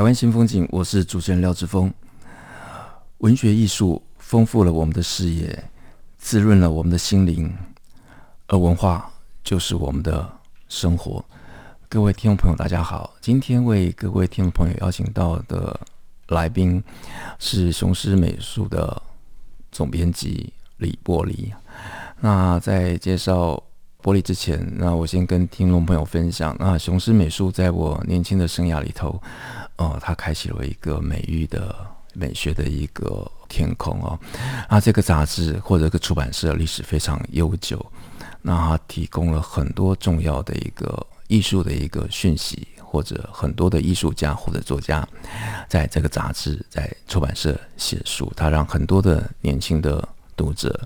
台湾新风景，我是主持人廖志峰。文学艺术丰富了我们的视野，滋润了我们的心灵，而文化就是我们的生活。各位听众朋友，大家好，今天为各位听众朋友邀请到的来宾是雄狮美术的总编辑李伯黎。那在介绍玻璃之前，那我先跟听众朋友分享，那雄狮美术在我年轻的生涯里头。哦，它开启了一个美育的美学的一个天空哦。那这个杂志或者个出版社历史非常悠久，那它提供了很多重要的一个艺术的一个讯息，或者很多的艺术家或者作家在这个杂志在出版社写书，它让很多的年轻的读者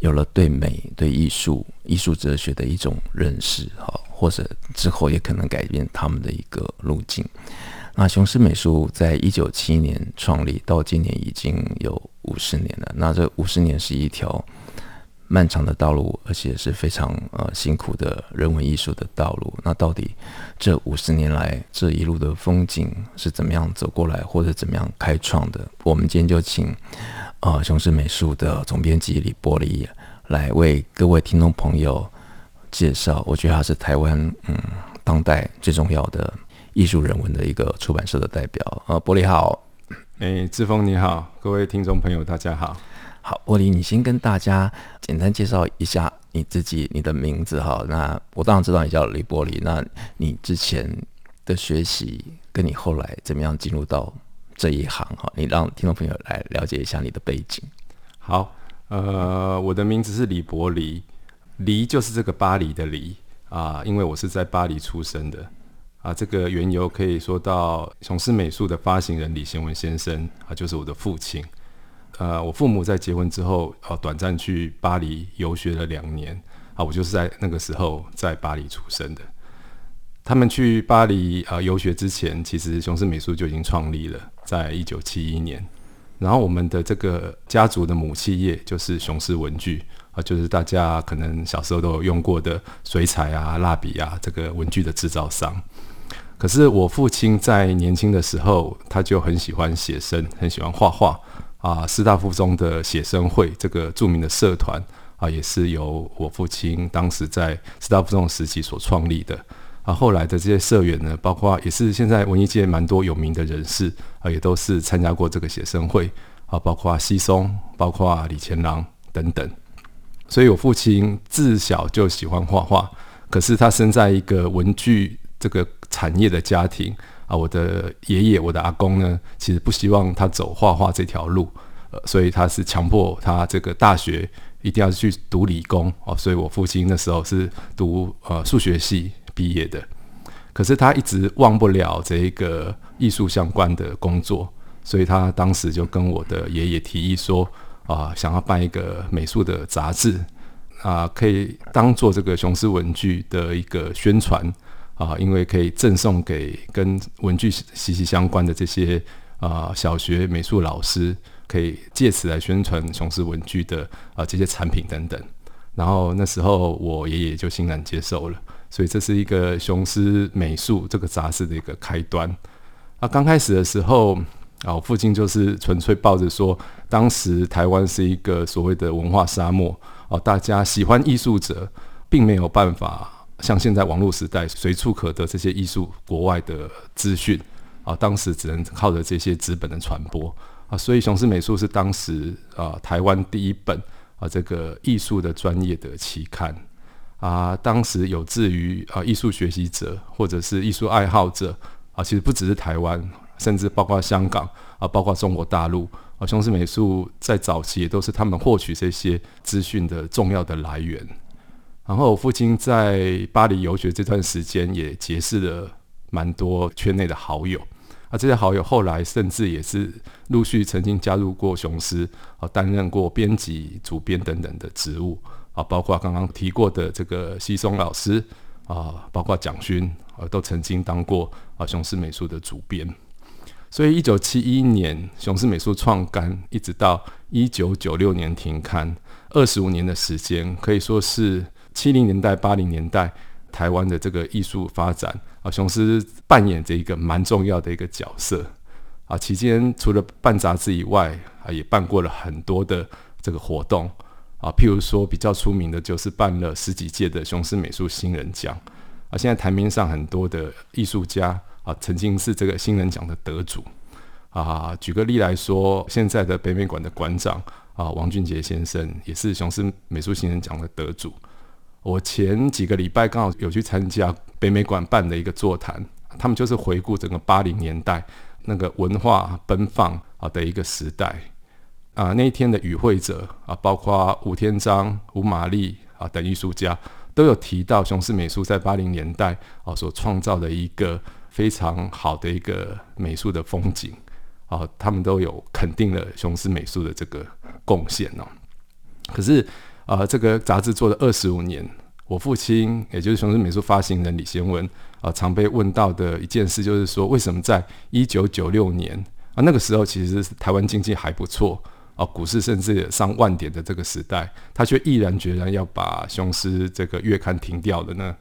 有了对美、对艺术、艺术哲学的一种认识哈，或者之后也可能改变他们的一个路径。那雄狮美术在一九七一年创立，到今年已经有五十年了。那这五十年是一条漫长的道路，而且是非常呃辛苦的人文艺术的道路。那到底这五十年来这一路的风景是怎么样走过来，或者怎么样开创的？我们今天就请呃雄狮美术的总编辑李伯黎来为各位听众朋友介绍。我觉得他是台湾嗯当代最重要的。艺术人文的一个出版社的代表，呃，玻璃好，哎，志峰你好，各位听众朋友大家好，好，玻璃，你先跟大家简单介绍一下你自己，你的名字哈。那我当然知道你叫李玻璃，那你之前的学习跟你后来怎么样进入到这一行哈？你让听众朋友来了解一下你的背景。好，呃，我的名字是李伯黎，黎就是这个巴黎的黎啊，因为我是在巴黎出生的。啊，这个缘由可以说到从事美术的发行人李贤文先生啊，就是我的父亲。呃，我父母在结婚之后，呃、啊，短暂去巴黎游学了两年。啊，我就是在那个时候在巴黎出生的。他们去巴黎啊游学之前，其实雄狮美术就已经创立了，在一九七一年。然后我们的这个家族的母企业就是雄狮文具啊，就是大家可能小时候都有用过的水彩啊、蜡笔啊，这个文具的制造商。可是我父亲在年轻的时候，他就很喜欢写生，很喜欢画画啊。师大附中的写生会这个著名的社团啊，也是由我父亲当时在师大附中时期所创立的啊。后来的这些社员呢，包括也是现在文艺界蛮多有名的人士啊，也都是参加过这个写生会啊，包括西松，包括李干朗等等。所以我父亲自小就喜欢画画，可是他生在一个文具这个。产业的家庭啊，我的爷爷、我的阿公呢，其实不希望他走画画这条路，呃，所以他是强迫他这个大学一定要去读理工哦，所以我父亲那时候是读呃数学系毕业的，可是他一直忘不了这一个艺术相关的工作，所以他当时就跟我的爷爷提议说啊、想要办一个美术的杂志啊、可以当做这个雄狮文具的一个宣传。啊，因为可以赠送给跟文具息息相关的这些啊小学美术老师，可以借此来宣传雄狮文具的啊这些产品等等。然后那时候我爷爷就欣然接受了，所以这是一个雄狮美术这个杂志的一个开端。啊，刚开始的时候啊，我父亲就是纯粹抱着说，当时台湾是一个所谓的文化沙漠啊，大家喜欢艺术者，并没有办法。像现在网络时代，随处可得这些艺术国外的资讯啊，当时只能靠着这些纸本的传播啊，所以雄狮美术是当时啊台湾第一本啊这个艺术的专业的期刊啊，当时有志于啊艺术学习者或者是艺术爱好者啊，其实不只是台湾，甚至包括香港啊，包括中国大陆啊，雄狮美术在早期也都是他们获取这些资讯的重要的来源。然后我父亲在巴黎游学这段时间，也结识了蛮多圈内的好友。啊，这些好友后来甚至也是陆续曾经加入过雄狮，啊，担任过编辑、主编等等的职务。啊，包括刚刚提过的这个西松老师，啊，包括蒋勋，啊，都曾经当过啊雄狮美术的主编。所以，一九七一年雄狮美术创刊，一直到一九九六年停刊，二十五年的时间，可以说是七零年代、八零年代台湾的这个艺术发展啊，雄狮扮演着一个蛮重要的一个角色啊。期间除了办杂志以外，啊，也办过了很多的这个活动啊，譬如说比较出名的就是办了十几届的雄狮美术新人奖啊。现在台面上很多的艺术家。啊，曾经是这个新人奖的得主啊。举个例来说，现在的北美馆的馆长啊，王俊杰先生也是雄狮美术新人奖的得主。我前几个礼拜刚好有去参加北美馆办的一个座谈，他们就是回顾整个八零年代那个文化奔放啊的一个时代啊。那一天的与会者啊，包括吴天章、吴玛丽啊等艺术家，都有提到雄狮美术在八零年代啊所创造的一个。非常好的一个美术的风景啊，他们都有肯定了雄狮美术的这个贡献哦。可是啊，这个杂志做了二十五年，我父亲也就是雄狮美术发行人李贤文啊，常被问到的一件事就是说，为什么在一九九六年啊，那个时候其实台湾经济还不错啊，股市甚至上万点的这个时代，他却毅然决然要把雄狮这个月刊停掉了呢？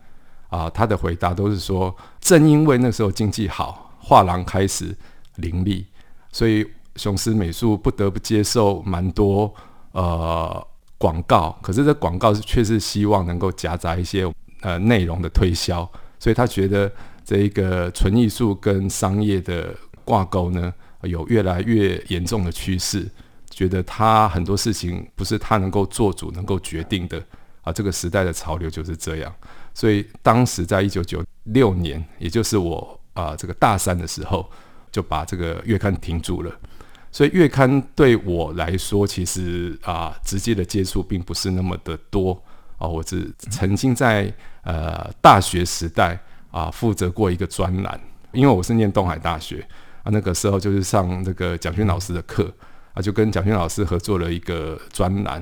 啊，他的回答都是说，正因为那时候经济好，画廊开始林立，所以雄狮美术不得不接受蛮多呃广告。可是这广告是确实希望能够夹杂一些呃内容的推销，所以他觉得这一个纯艺术跟商业的挂钩呢，有越来越严重的趋势。觉得他很多事情不是他能够做主、能够决定的啊。这个时代的潮流就是这样。所以当时在一九九六年，也就是我啊、这个大三的时候，就把这个月刊停住了。所以月刊对我来说，其实啊、直接的接触并不是那么的多啊、我只曾经在呃大学时代啊、负责过一个专栏，因为我是念东海大学啊，那个时候就是上这个蒋勋老师的课啊，就跟蒋勋老师合作了一个专栏，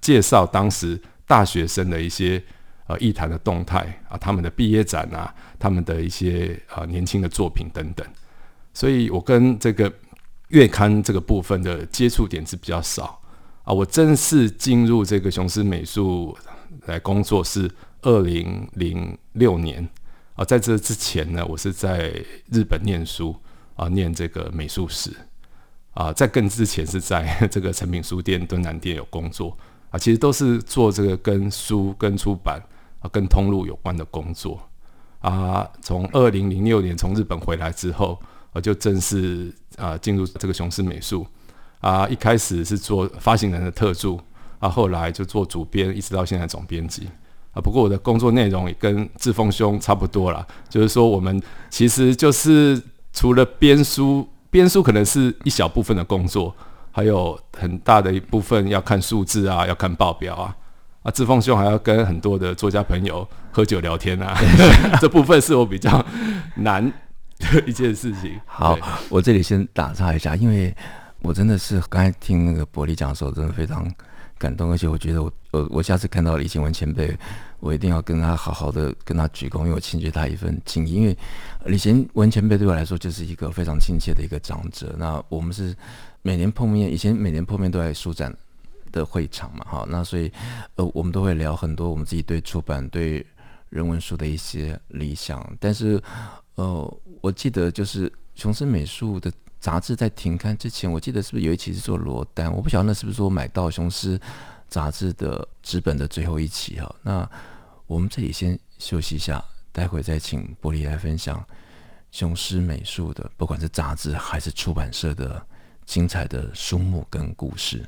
介绍当时大学生的一些。呃，艺坛的动态啊，他们的毕业展啊，他们的一些啊年轻的作品等等，所以我跟这个月刊这个部分的接触点是比较少啊。我正式进入这个雄狮美术来工作是二零零六年啊，在这之前呢，我是在日本念书啊，念这个美术史啊，在更之前是在 这个诚品书店敦南店有工作啊，其实都是做这个跟书跟出版啊。跟通路有关的工作啊，从二零零六年从日本回来之后，我就正式啊进入这个雄狮美术啊。一开始是做发行人的特助啊，后来就做主编，一直到现在总编辑啊。不过我的工作内容也跟志峰兄差不多啦，就是说我们其实就是除了编书，编书可能是一小部分的工作，还有很大的一部分要看数字啊，要看报表啊。啊，志峰兄还要跟很多的作家朋友喝酒聊天啊，这部分是我比较难的一件事情。好，我这里先打岔一下，因为我真的是刚才听那个伯利讲的时候，真的非常感动，而且我觉得我我我下次看到李贤文前辈，我一定要跟他好好的跟他鞠躬，因为我欠缺他一份敬意。因为李贤文前辈对我来说就是一个非常亲切的一个长者。那我们是每年碰面，以前每年碰面都在书展的会场嘛，好，那所以，呃，我们都会聊很多我们自己对出版、对人文书的一些理想。但是，呃，我记得就是雄狮美术的杂志在停刊之前，我记得是不是有一期是做罗丹？我不晓得那是不是说买到雄狮杂志的纸本的最后一期哈。那我们这里先休息一下，待会再请玻璃来分享雄狮美术的，不管是杂志还是出版社的精彩的书目跟故事。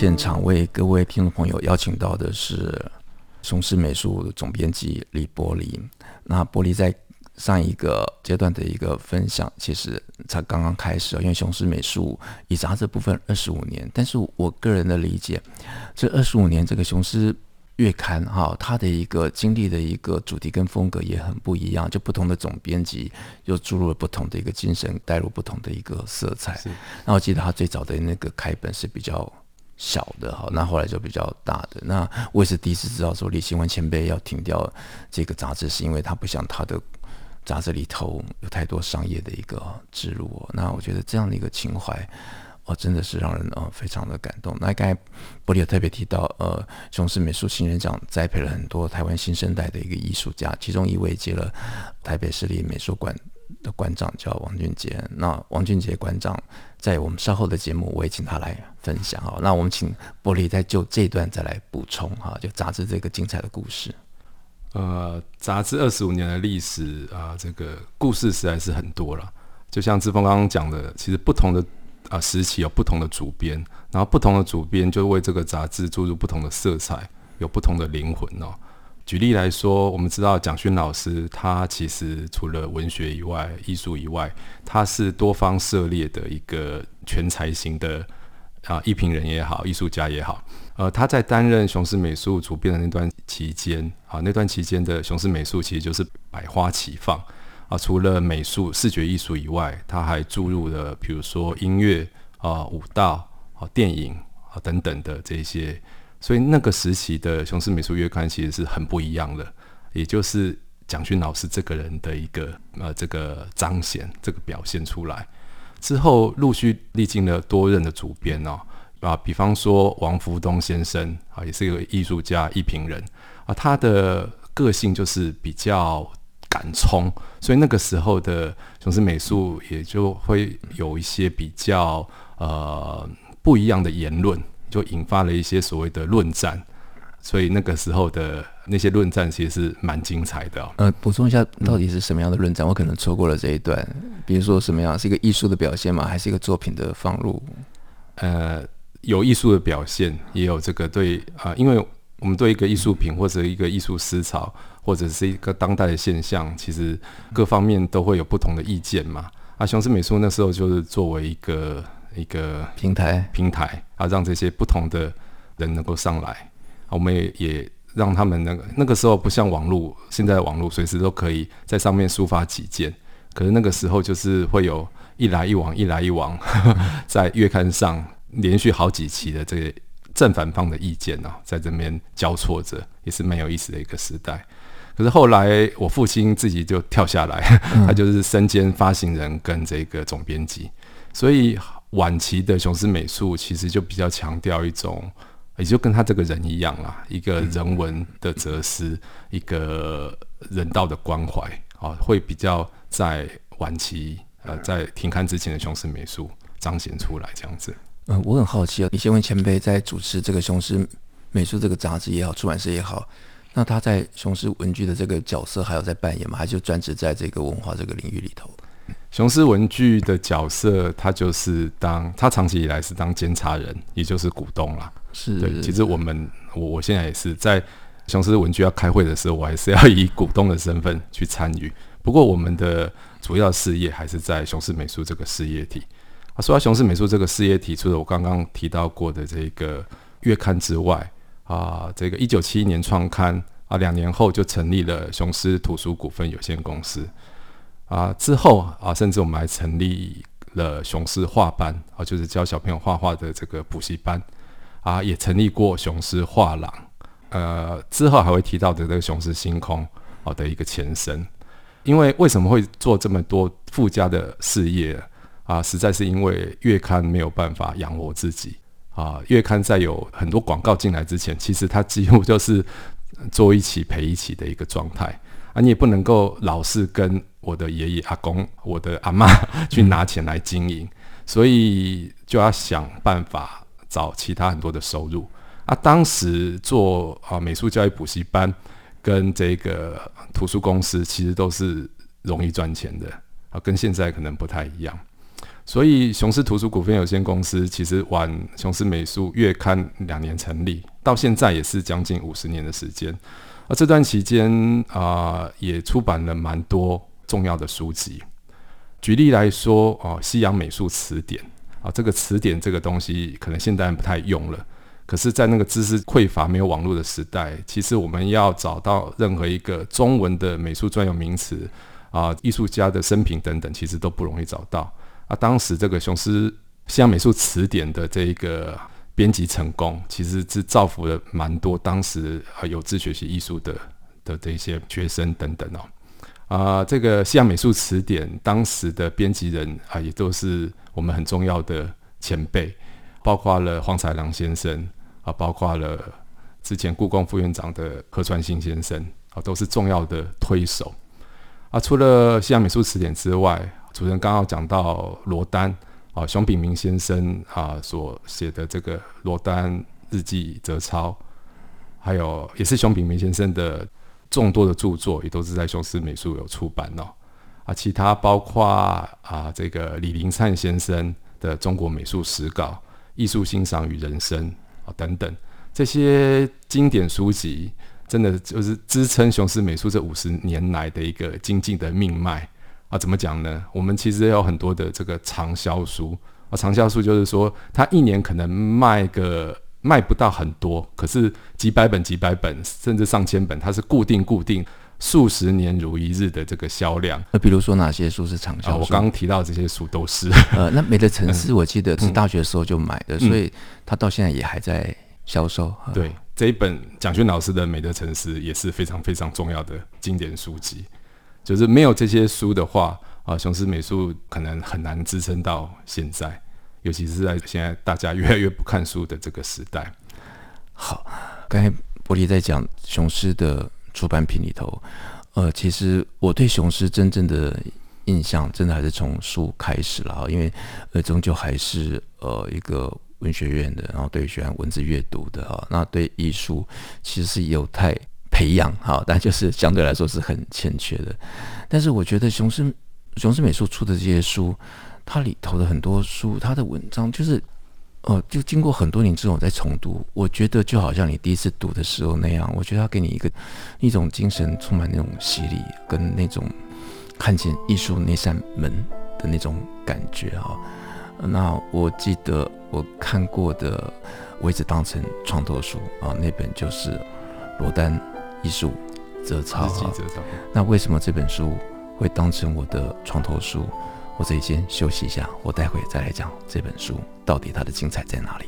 现场为各位听众朋友邀请到的是雄狮美术总编辑李伯璃。那伯璃在上一个阶段的一个分享，其实才刚刚开始，因为雄狮美术以杂这部分二十五年，但是我个人的理解，这二十五年这个雄狮月刊哈，它的一个经历的一个主题跟风格也很不一样，就不同的总编辑又注入了不同的一个精神，带入不同的一个色彩。那我记得他最早的那个开本是比较小的哈，那后来就比较大的。那我也是第一次知道说李新文前辈要停掉这个杂志，是因为他不想他的。杂志里头有太多商业的一个植入，那我觉得这样的一个情怀，哦，真的是让人呃非常的感动。那刚才伯礼有特别提到，呃，雄狮美术新人奖栽培了很多台湾新生代的一个艺术家，其中一位接了台北市立美术馆的馆长叫王俊杰。那王俊杰馆长在我们稍后的节目，我也请他来分享哈。那我们请玻璃再就这一段再来补充哈，就杂志这个精彩的故事。呃，杂志二十五年的历史啊、这个故事实在是很多了。就像志峰刚刚讲的，其实不同的啊、时期有不同的主编，然后不同的主编就为这个杂志注入不同的色彩，有不同的灵魂哦。举例来说，我们知道蒋勋老师，他其实除了文学以外，艺术以外，他是多方涉猎的一个全才型的啊，艺评人也好，艺术家也好。呃，他在担任雄狮美术主编的那段期间，啊，那段期间的雄狮美术其实就是百花齐放啊。除了美术、视觉艺术以外，他还注入了比如说音乐啊、舞蹈啊、电影啊等等的这些。所以那个时期的雄狮美术月刊其实是很不一样的，也就是蒋勋老师这个人的一个呃这个彰显、这个表现出来。之后陆续历经了多任的主编哦。啊，比方说王福东先生啊，也是一个艺术家、艺评人啊，他的个性就是比较敢冲，所以那个时候的雄狮美术也就会有一些比较呃不一样的言论，就引发了一些所谓的论战，所以那个时候的那些论战其实是蛮精彩的哦。呃，补充一下，到底是什么样的论战？我可能错过了这一段，比如说什么样，是一个艺术的表现吗？还是一个作品的放入？呃。有艺术的表现，也有这个对啊、呃，因为我们对一个艺术品或者一个艺术思潮，或者是一个当代的现象，其实各方面都会有不同的意见嘛。啊，雄狮美术那时候就是作为一个一个平台平台啊，让这些不同的人能够上来，啊、我们也也让他们那个那个时候不像网络，现在的网络随时都可以在上面抒发己见，可是那个时候就是会有一来一往，一来一往，呵 呵在月刊上。连续好几期的这个正反方的意见呢、啊，在这边交错着，也是蛮有意思的一个时代。可是后来我父亲自己就跳下来，嗯、他就是身兼发行人跟这个总编辑，所以晚期的雄狮美术其实就比较强调一种，也就跟他这个人一样啦，一个人文的哲思，一个人道的关怀啊，会比较在晚期呃在停刊之前的雄狮美术彰显出来这样子。嗯，我很好奇啊，李先文前辈在主持这个雄狮美术这个杂志也好，出版社也好，那他在雄狮文具的这个角色还有在扮演吗？还是专职在这个文化这个领域里头？雄狮文具的角色，他就是当他长期以来是当监察人，也就是股东啦。是，对。其实我们我我现在也是在雄狮文具要开会的时候，我还是要以股东的身份去参与。不过我们的主要事业还是在雄狮美术这个事业体。啊说到雄狮美术这个事业体，除了我刚刚提到过的这个月刊之外，啊，这个一九七一年创刊啊，两年后就成立了雄狮图书股份有限公司啊，之后啊，甚至我们还成立了雄狮画班啊，就是教小朋友画画的这个补习班啊，也成立过雄狮画廊，呃，之后还会提到的这个雄狮星空好的一个前身，因为为什么会做这么多附加的事业？啊，实在是因为月刊没有办法养活自己啊。月刊在有很多广告进来之前，其实它几乎就是做一期赔一期的一个状态啊。你也不能够老是跟我的爷爷、阿公、我的阿妈去拿钱来经营，所以就要想办法找其他很多的收入啊。当时做啊美术教育补习班跟这个图书公司，其实都是容易赚钱的啊，跟现在可能不太一样。所以雄狮图书股份有限公司其实晚雄狮美术月刊两年成立，到现在也是将近五十年的时间。而这段期间啊、也出版了蛮多重要的书籍。举例来说，哦、西洋美术词典啊、这个词典这个东西可能现代人不太用了，可是，在那个知识匮乏、没有网络的时代，其实我们要找到任何一个中文的美术专有名词啊、艺术家的生平等等，其实都不容易找到。啊，当时这个雄狮西洋美术词典的这一个编辑成功，其实是造福了蛮多当时啊有志学习艺术的的这些学生等等哦。啊，这个西洋美术词典当时的编辑人啊，也都是我们很重要的前辈，包括了黄才良先生啊，包括了之前故宫副院长的柯传新先生啊，都是重要的推手。啊，除了西洋美术词典之外，主持人刚刚讲到罗丹啊，熊秉明先生啊所写的这个罗丹日记摘抄，还有也是熊秉明先生的众多的著作，也都是在雄狮美术有出版哦。啊，其他包括啊这个李林灿先生的《中国美术史稿》、《艺术欣赏与人生》啊等等这些经典书籍，真的就是支撑雄狮美术这五十年来的一个精进的命脉。啊，怎么讲呢？我们其实有很多的这个畅销书啊，长销书就是说，它一年可能卖个卖不到很多，可是几百本、几百本，甚至上千本，它是固定、固定数十年如一日的这个销量。那比如说哪些书是畅销我刚刚提到这些书都是。呃，那美的城市，我记得是大学的时候就买的，嗯、所以它到现在也还在销售。嗯、对，这一本蒋勋老师的《美的城市》也是非常非常重要的经典书籍。就是没有这些书的话，啊，雄狮美术可能很难支撑到现在，尤其是在现在大家越来越不看书的这个时代。好，刚才玻璃在讲雄狮的出版品里头，呃，其实我对雄狮真正的印象，真的还是从书开始了，因为呃，终究还是呃一个文学院的，然后对喜欢文字阅读的哈，那对艺术其实是有太。培养好，但就是相对来说是很欠缺的。但是我觉得雄狮雄狮美术出的这些书，它里头的很多书，它的文章就是，呃，就经过很多年之后再重读，我觉得就好像你第一次读的时候那样。我觉得它给你一个一种精神充满那种洗礼，跟那种看见艺术那扇门的那种感觉哈。那我记得我看过的，我一直当成创作书啊，那本就是罗丹。艺术摘抄，那为什么这本书会当成我的床头书？我这里先休息一下，我待会再来讲这本书到底它的精彩在哪里。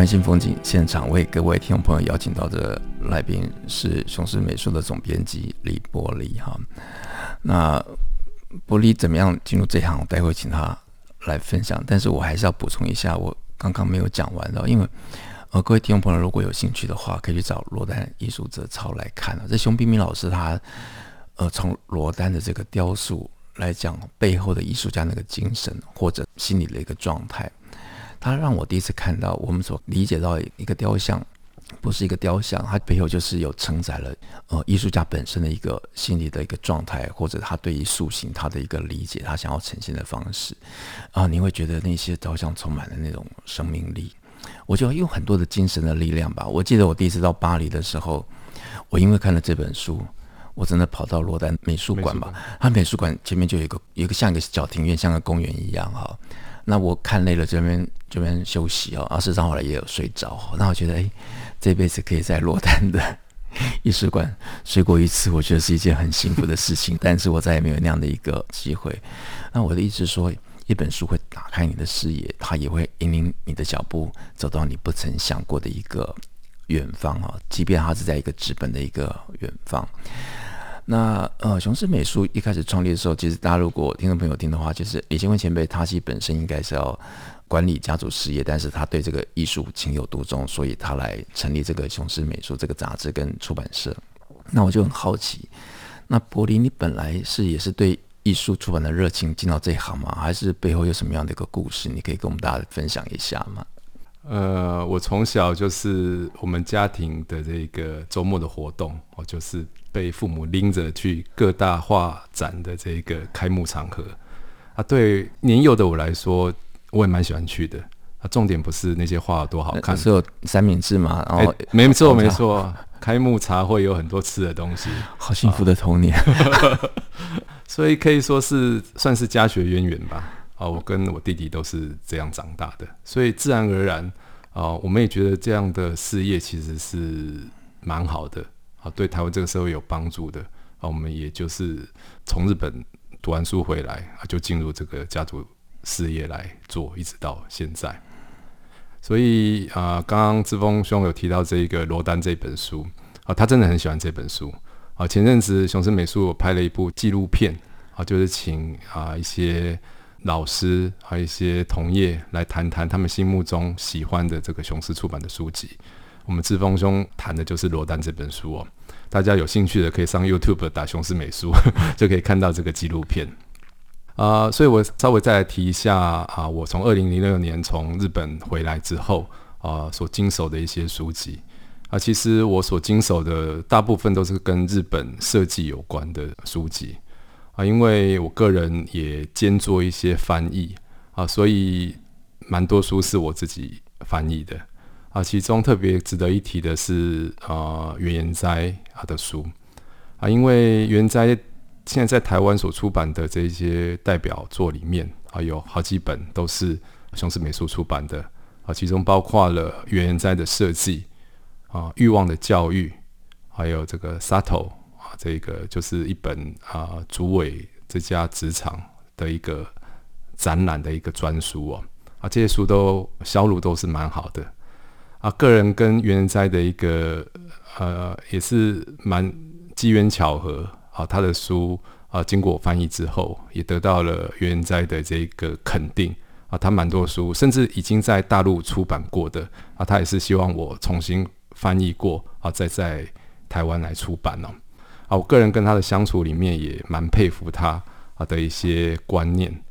台湾新风景现场为各位听众朋友邀请到的来宾是雄狮美术的总编辑李柏离哈。那玻璃怎么样进入这行？待会请他来分享。但是我还是要补充一下，我刚刚没有讲完的，因为呃，各位听众朋友如果有兴趣的话，可以去找罗丹艺术摘抄来看啊。这熊秉明老师他呃，从罗丹的这个雕塑来讲背后的艺术家那个精神或者心理的一个状态。他让我第一次看到，我们所理解到一个雕像，不是一个雕像，它背后就是有承载了呃艺术家本身的一个心理的一个状态，或者他对于塑形他的一个理解，他想要呈现的方式啊，你会觉得那些雕像充满了那种生命力。我就用很多的精神的力量吧。我记得我第一次到巴黎的时候，我因为看了这本书，我真的跑到罗丹美术馆吧，他美术馆前面就有一个有一个像一个小庭院，像个公园一样哈。那我看累了，这边这边休息哦。啊，事实上后来也有睡着。那我觉得，哎，这辈子可以在罗丹的 艺术馆睡过一次，我觉得是一件很幸福的事情。但是我再也没有那样的一个机会。那我的意思说，一本书会打开你的视野，它也会引领你的脚步走到你不曾想过的一个远方啊，即便它是在一个纸本的一个远方。那呃，雄狮美术一开始创立的时候，其实大家如果听众朋友听的话，就是李建辉前辈他其实本身应该是要管理家族事业，但是他对这个艺术情有独钟，所以他来成立这个雄狮美术这个杂志跟出版社。那我就很好奇，那柏林，你本来是也是对艺术出版的热情进到这一行吗？还是背后有什么样的一个故事？你可以跟我们大家分享一下吗？呃，我从小就是我们家庭的这个周末的活动，我就是。被父母拎着去各大画展的这个开幕场合啊，对年幼的我来说，我也蛮喜欢去的啊。重点不是那些画多好看，是有三明治嘛？然后、欸、没错没错，开幕茶会有很多吃的东西，好幸福的童年。啊、所以可以说是算是家学渊源吧。啊，我跟我弟弟都是这样长大的，所以自然而然啊，我们也觉得这样的事业其实是蛮好的。啊，对台湾这个社会有帮助的啊，我们也就是从日本读完书回来啊，就进入这个家族事业来做，一直到现在。所以啊，刚刚志峰兄有提到这一个罗丹这本书啊，他真的很喜欢这本书啊。前阵子雄狮美术拍了一部纪录片啊，就是请啊一些老师还有一些同业来谈谈他们心目中喜欢的这个雄狮出版的书籍。我们志峰兄谈的就是罗丹这本书哦，大家有兴趣的可以上 YouTube 打雄狮美术，就可以看到这个纪录片。啊、所以我稍微再来提一下啊，我从二零零六年从日本回来之后啊，所经手的一些书籍。啊，其实我所经手的大部分都是跟日本设计有关的书籍。啊，因为我个人也兼做一些翻译啊，所以蛮多书是我自己翻译的。啊，其中特别值得一提的是，啊，原研哉啊的书啊，因为原哉现在在台湾所出版的这些代表作里面啊，有好几本都是雄狮美术出版的啊，其中包括了原研哉的设计啊，欲望的教育，还有这个 Sato，这个就是一本啊，竹尾这家纸厂的一个展览的一个专书哦，啊，这些书都销路都是蛮好的。啊，个人跟原研哉的一个呃，也是蛮机缘巧合啊。他的书啊，经过我翻译之后，也得到了原研哉的这个肯定啊。他蛮多书，甚至已经在大陆出版过的啊，他也是希望我重新翻译过啊，再在台湾来出版哦。啊，我个人跟他的相处里面也蛮佩服他啊的一些观念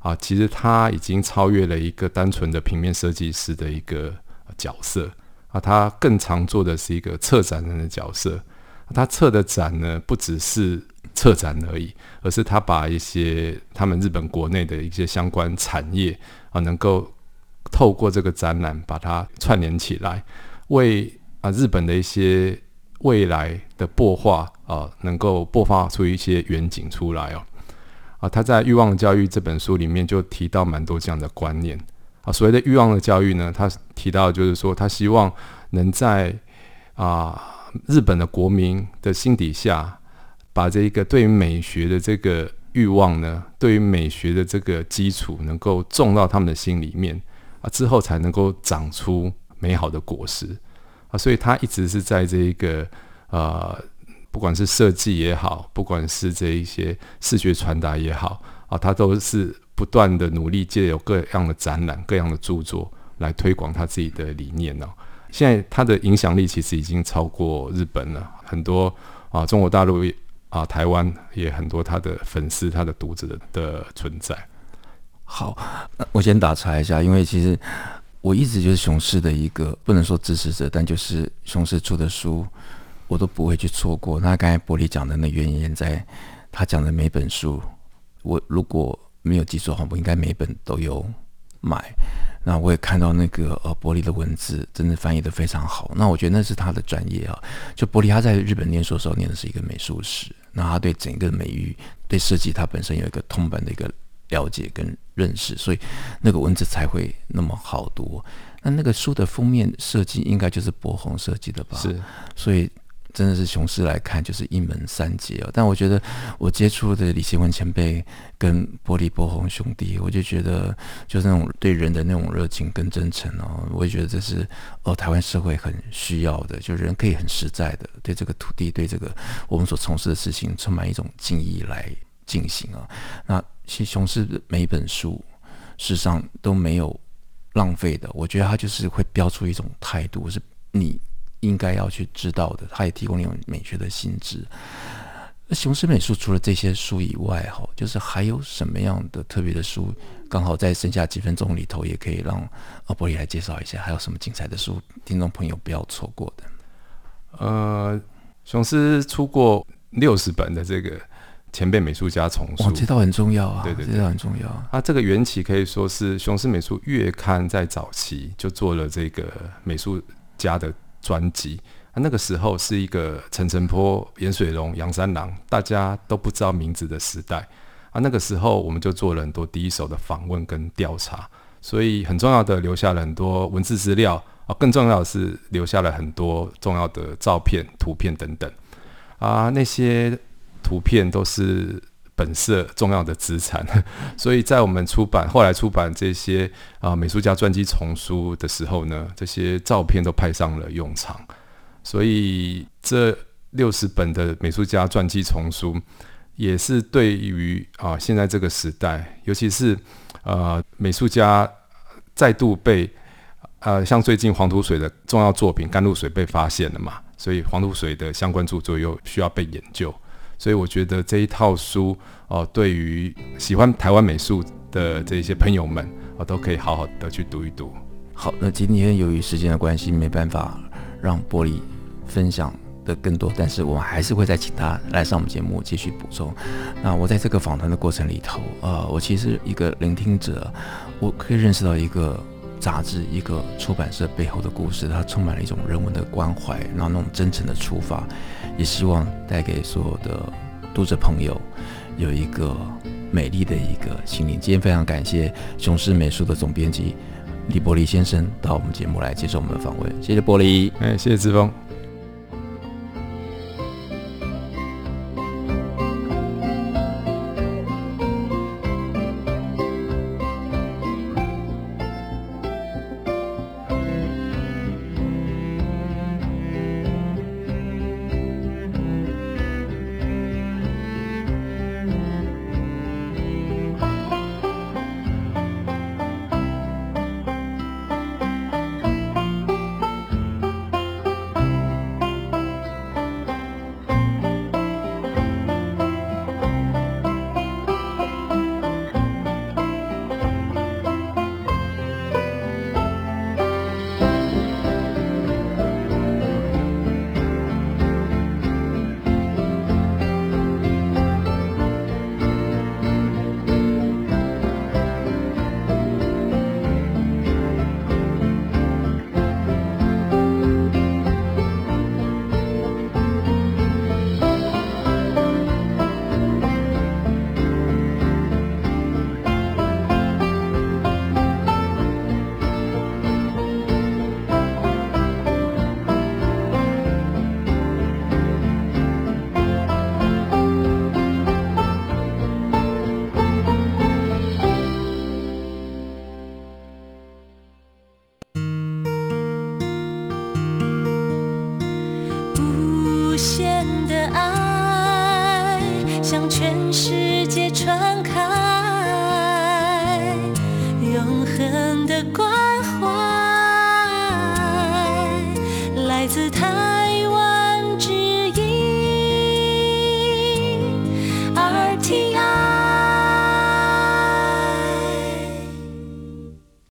啊。其实他已经超越了一个单纯的平面设计师的一个。角色啊，他更常做的是一个策展人的角色。他策的展呢，不只是策展而已，而是他把一些他们日本国内的一些相关产业啊，能够透过这个展览把它串联起来，为啊日本的一些未来的擘画啊，能够擘画出一些远景出来哦。啊，他在《欲望教育》这本书里面就提到蛮多这样的观念。啊，所谓的欲望的教育呢，他提到就是说，他希望能在啊日本的国民的心底下，把这一个对于美学的这个欲望呢，对于美学的这个基础，能够种到他们的心里面啊，之后才能够长出美好的果实啊。所以他一直是在这一个呃，不管是设计也好，不管是这一些视觉传达也好啊，他都是。不断的努力，借由各样的展览、各样的著作来推广他自己的理念呢、哦。现在他的影响力其实已经超过日本了，很多啊，中国大陆啊，台湾也很多他的粉丝、他的读者的，存在。好，我先打岔一下，因为其实我一直就是雄狮的一个不能说支持者，但就是雄狮出的书，我都不会去错过。那刚才玻璃讲的那原因，在，他讲的每本书，我如果没有记错的话，我应该每本都有买。那我也看到那个呃，玻璃的文字真的翻译的非常好。那我觉得那是他的专业啊。就玻璃他在日本念书的时候念的是一个美术史，那他对整个美育、对设计，他本身有一个通本的一个了解跟认识，所以那个文字才会那么好读。那那个书的封面设计应该就是柏宏设计的吧？是，所以真的是雄狮来看就是一门三杰哦。但我觉得我接触的李贤文前辈跟波利波鸿兄弟，我就觉得就是那种对人的那种热情跟真诚哦，我也觉得这是哦台湾社会很需要的，就人可以很实在的对这个土地，对这个我们所从事的事情充满一种敬意来进行啊。那其实雄狮的每一本书事实上都没有浪费的，我觉得他就是会标出一种态度，是你。应该要去知道的，他也提供一种美学的心智。那雄狮美术除了这些书以外，哈，就是还有什么样的特别的书？刚好在剩下几分钟里头，也可以让阿波里来介绍一下，还有什么精彩的书，听众朋友不要错过的。呃，雄狮出过六十本的这个前辈美术家丛书，哦，这倒很重要啊，对对对，这倒很重要。啊这个缘起可以说是雄狮美术月刊在早期就做了这个美术家的。专辑，那个时候是一个陈澄波、颜水龙、杨三郎，大家都不知道名字的时代啊。那个时候我们就做了很多第一手的访问跟调查，所以很重要的留下了很多文字资料啊。更重要的是留下了很多重要的照片、图片等等啊。那些图片都是本色重要的资产，所以在我们出版后来出版这些啊美术家传记丛书的时候呢，这些照片都派上了用场。所以这六十本的美术家传记丛书，也是对于啊现在这个时代，尤其是呃美术家再度被呃像最近黄土水的重要作品《甘露水》被发现了嘛，所以黄土水的相关著作又需要被研究。所以我觉得这一套书哦、呃，对于喜欢台湾美术的这些朋友们啊、都可以好好的去读一读。好，那今天由于时间的关系，没办法让玻璃分享的更多，但是我们还是会再请他来上我们节目继续补充。那我在这个访谈的过程里头，呃，我其实一个聆听者，我可以认识到一个。杂志一个出版社背后的故事，它充满了一种人文的关怀，然后那种真诚的出发，也希望带给所有的读者朋友有一个美丽的一个心灵。今天非常感谢雄狮美术的总编辑李伯利先生到我们节目来接受我们的访问，谢谢伯利，哎，谢谢志峰。